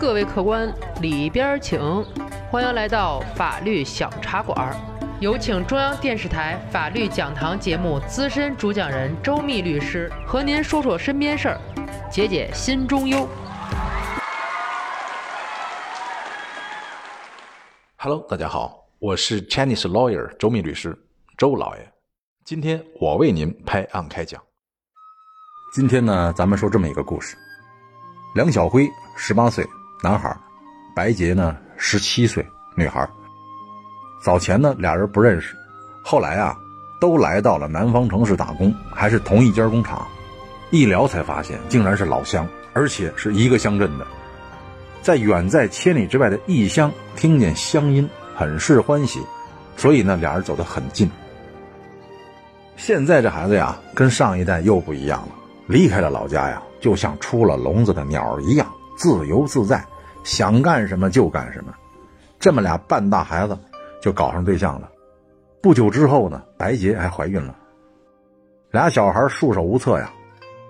各位客官，里边请，欢迎来到法律小茶馆。有请中央电视台法律讲堂节目资深主讲人周密律师和您说说身边事儿，解解心中忧。Hello，大家好，我是 Chinese lawyer 周密律师周老爷。今天我为您拍案开讲。今天呢，咱们说这么一个故事：梁小辉十八岁男孩，白洁呢十七岁女孩。早前呢，俩人不认识，后来啊，都来到了南方城市打工，还是同一家工厂。一聊才发现，竟然是老乡，而且是一个乡镇的。在远在千里之外的异乡听见乡音，很是欢喜，所以呢，俩人走得很近。现在这孩子呀，跟上一代又不一样了，离开了老家呀，就像出了笼子的鸟一样，自由自在，想干什么就干什么。这么俩半大孩子就搞上对象了。不久之后呢，白洁还怀孕了。俩小孩束手无策呀，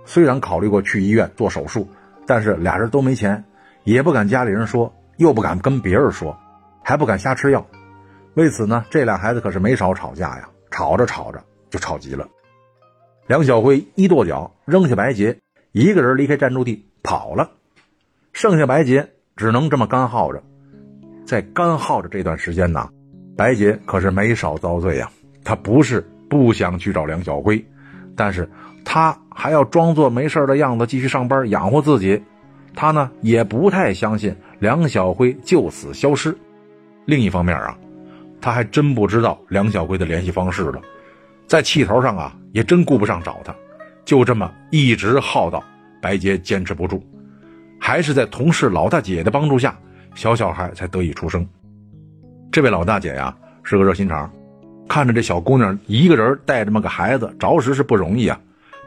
虽然考虑过去医院做手术，但是俩人都没钱。也不敢家里人说，又不敢跟别人说，还不敢瞎吃药。为此呢，这俩孩子可是没少吵架呀。吵着吵着就吵急了。梁小辉一跺脚，扔下白洁，一个人离开暂住地跑了。剩下白洁只能这么干耗着。在干耗着这段时间呢，白洁可是没少遭罪呀。她不是不想去找梁小辉，但是她还要装作没事的样子继续上班养活自己。他呢也不太相信梁小辉就此消失。另一方面啊，他还真不知道梁小辉的联系方式了。在气头上啊，也真顾不上找他，就这么一直耗到白洁坚持不住，还是在同事老大姐的帮助下，小小孩才得以出生。这位老大姐呀是个热心肠，看着这小姑娘一个人带这么个孩子，着实是不容易啊。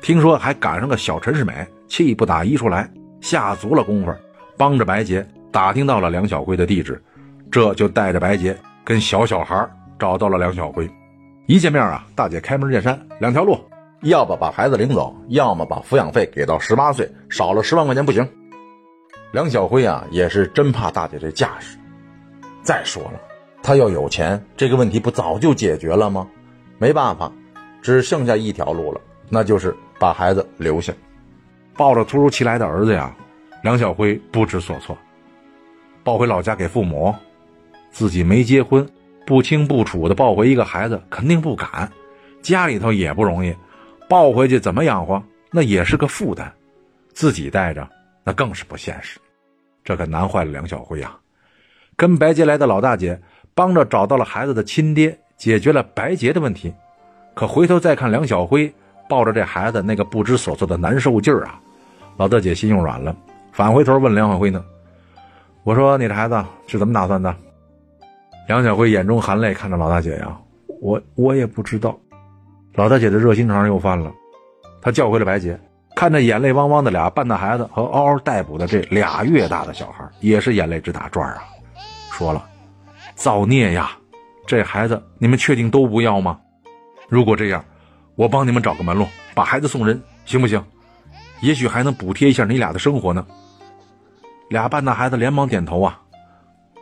听说还赶上个小陈世美，气不打一处来。下足了功夫，帮着白洁打听到了梁小辉的地址，这就带着白洁跟小小孩找到了梁小辉。一见面啊，大姐开门见山，两条路，要么把孩子领走，要么把抚养费给到十八岁，少了十万块钱不行。梁小辉啊，也是真怕大姐这架势。再说了，他要有钱，这个问题不早就解决了吗？没办法，只剩下一条路了，那就是把孩子留下。抱着突如其来的儿子呀，梁小辉不知所措。抱回老家给父母，自己没结婚，不清不楚的抱回一个孩子，肯定不敢。家里头也不容易，抱回去怎么养活？那也是个负担。自己带着，那更是不现实。这可难坏了梁小辉呀。跟白洁来的老大姐帮着找到了孩子的亲爹，解决了白洁的问题。可回头再看梁小辉抱着这孩子那个不知所措的难受劲儿啊！老大姐心用软了，返回头问梁小辉呢：“我说你这孩子是怎么打算的？”梁小辉眼中含泪看着老大姐呀：“我我也不知道。”老大姐的热心肠又犯了，她叫回了白洁，看着眼泪汪汪的俩半大孩子和嗷嗷待哺的这俩月大的小孩，也是眼泪直打转啊！说了：“造孽呀！这孩子你们确定都不要吗？如果这样，我帮你们找个门路，把孩子送人，行不行？”也许还能补贴一下你俩的生活呢。俩半大孩子连忙点头啊。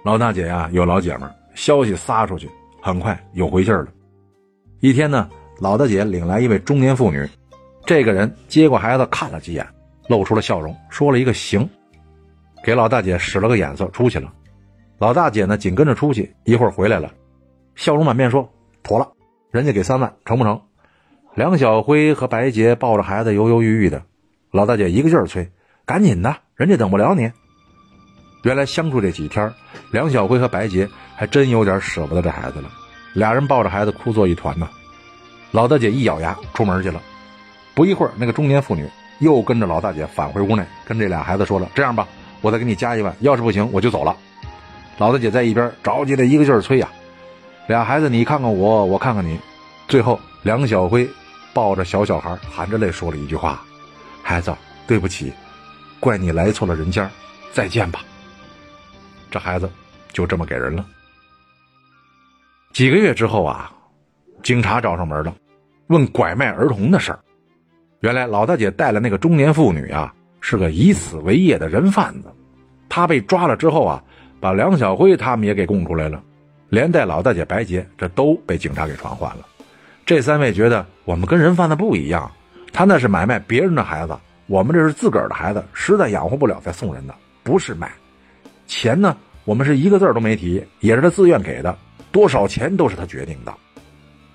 老大姐呀，有老姐们，消息撒出去，很快有回信了。一天呢，老大姐领来一位中年妇女，这个人接过孩子看了几眼，露出了笑容，说了一个行，给老大姐使了个眼色，出去了。老大姐呢，紧跟着出去，一会儿回来了，笑容满面说：“妥了，人家给三万，成不成？”梁小辉和白洁抱着孩子，犹犹豫豫的。老大姐一个劲儿催：“赶紧的，人家等不了你。”原来相处这几天，梁小辉和白洁还真有点舍不得这孩子了，俩人抱着孩子哭作一团呢。老大姐一咬牙出门去了。不一会儿，那个中年妇女又跟着老大姐返回屋内，跟这俩孩子说了：“这样吧，我再给你加一万，要是不行我就走了。”老大姐在一边着急的一个劲儿催呀。俩孩子你看看我，我看看你，最后梁小辉抱着小小孩，含着泪说了一句话。孩子，对不起，怪你来错了人间，再见吧。这孩子就这么给人了。几个月之后啊，警察找上门了，问拐卖儿童的事儿。原来老大姐带了那个中年妇女啊，是个以此为业的人贩子。她被抓了之后啊，把梁小辉他们也给供出来了，连带老大姐白洁，这都被警察给传唤了。这三位觉得我们跟人贩子不一样，他那是买卖别人的孩子，我们这是自个儿的孩子，实在养活不了再送人的，不是卖。钱呢，我们是一个字都没提，也是他自愿给的，多少钱都是他决定的。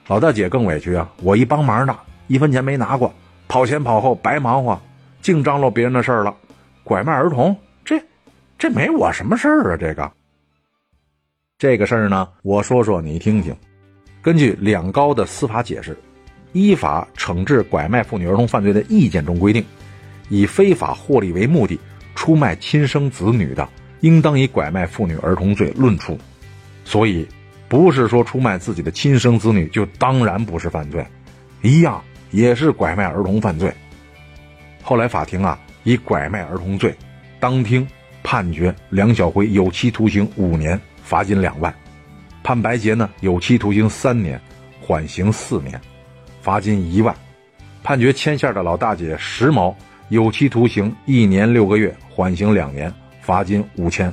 老大姐更委屈啊，我一帮忙的，一分钱没拿过，跑前跑后白忙活，净张罗别人的事儿了，拐卖儿童。这这没我什么事儿啊！这个，这个事儿呢，我说说你听听。根据两高的司法解释，《依法惩治拐卖妇女儿童犯罪的意见》中规定，以非法获利为目的出卖亲生子女的，应当以拐卖妇女儿童罪论处。所以，不是说出卖自己的亲生子女就当然不是犯罪，一样也是拐卖儿童犯罪。后来法庭啊，以拐卖儿童罪当庭。判决梁小辉有期徒刑五年，罚金两万；判白洁呢有期徒刑三年，缓刑四年，罚金一万；判决牵线的老大姐石某有期徒刑一年六个月，缓刑两年，罚金五千。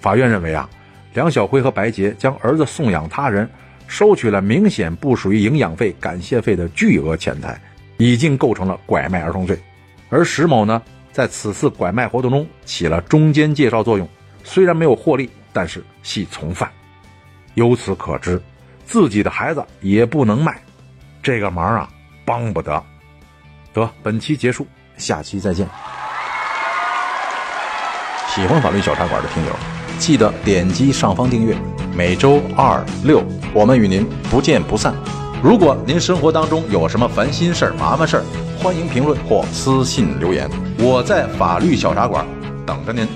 法院认为啊，梁小辉和白洁将儿子送养他人，收取了明显不属于营养费、感谢费的巨额钱财，已经构成了拐卖儿童罪，而石某呢？在此次拐卖活动中起了中间介绍作用，虽然没有获利，但是系从犯。由此可知，自己的孩子也不能卖，这个忙啊帮不得。得，本期结束，下期再见。喜欢法律小茶馆的听友，记得点击上方订阅，每周二六我们与您不见不散。如果您生活当中有什么烦心事儿、麻烦事儿，欢迎评论或私信留言，我在法律小茶馆等着您。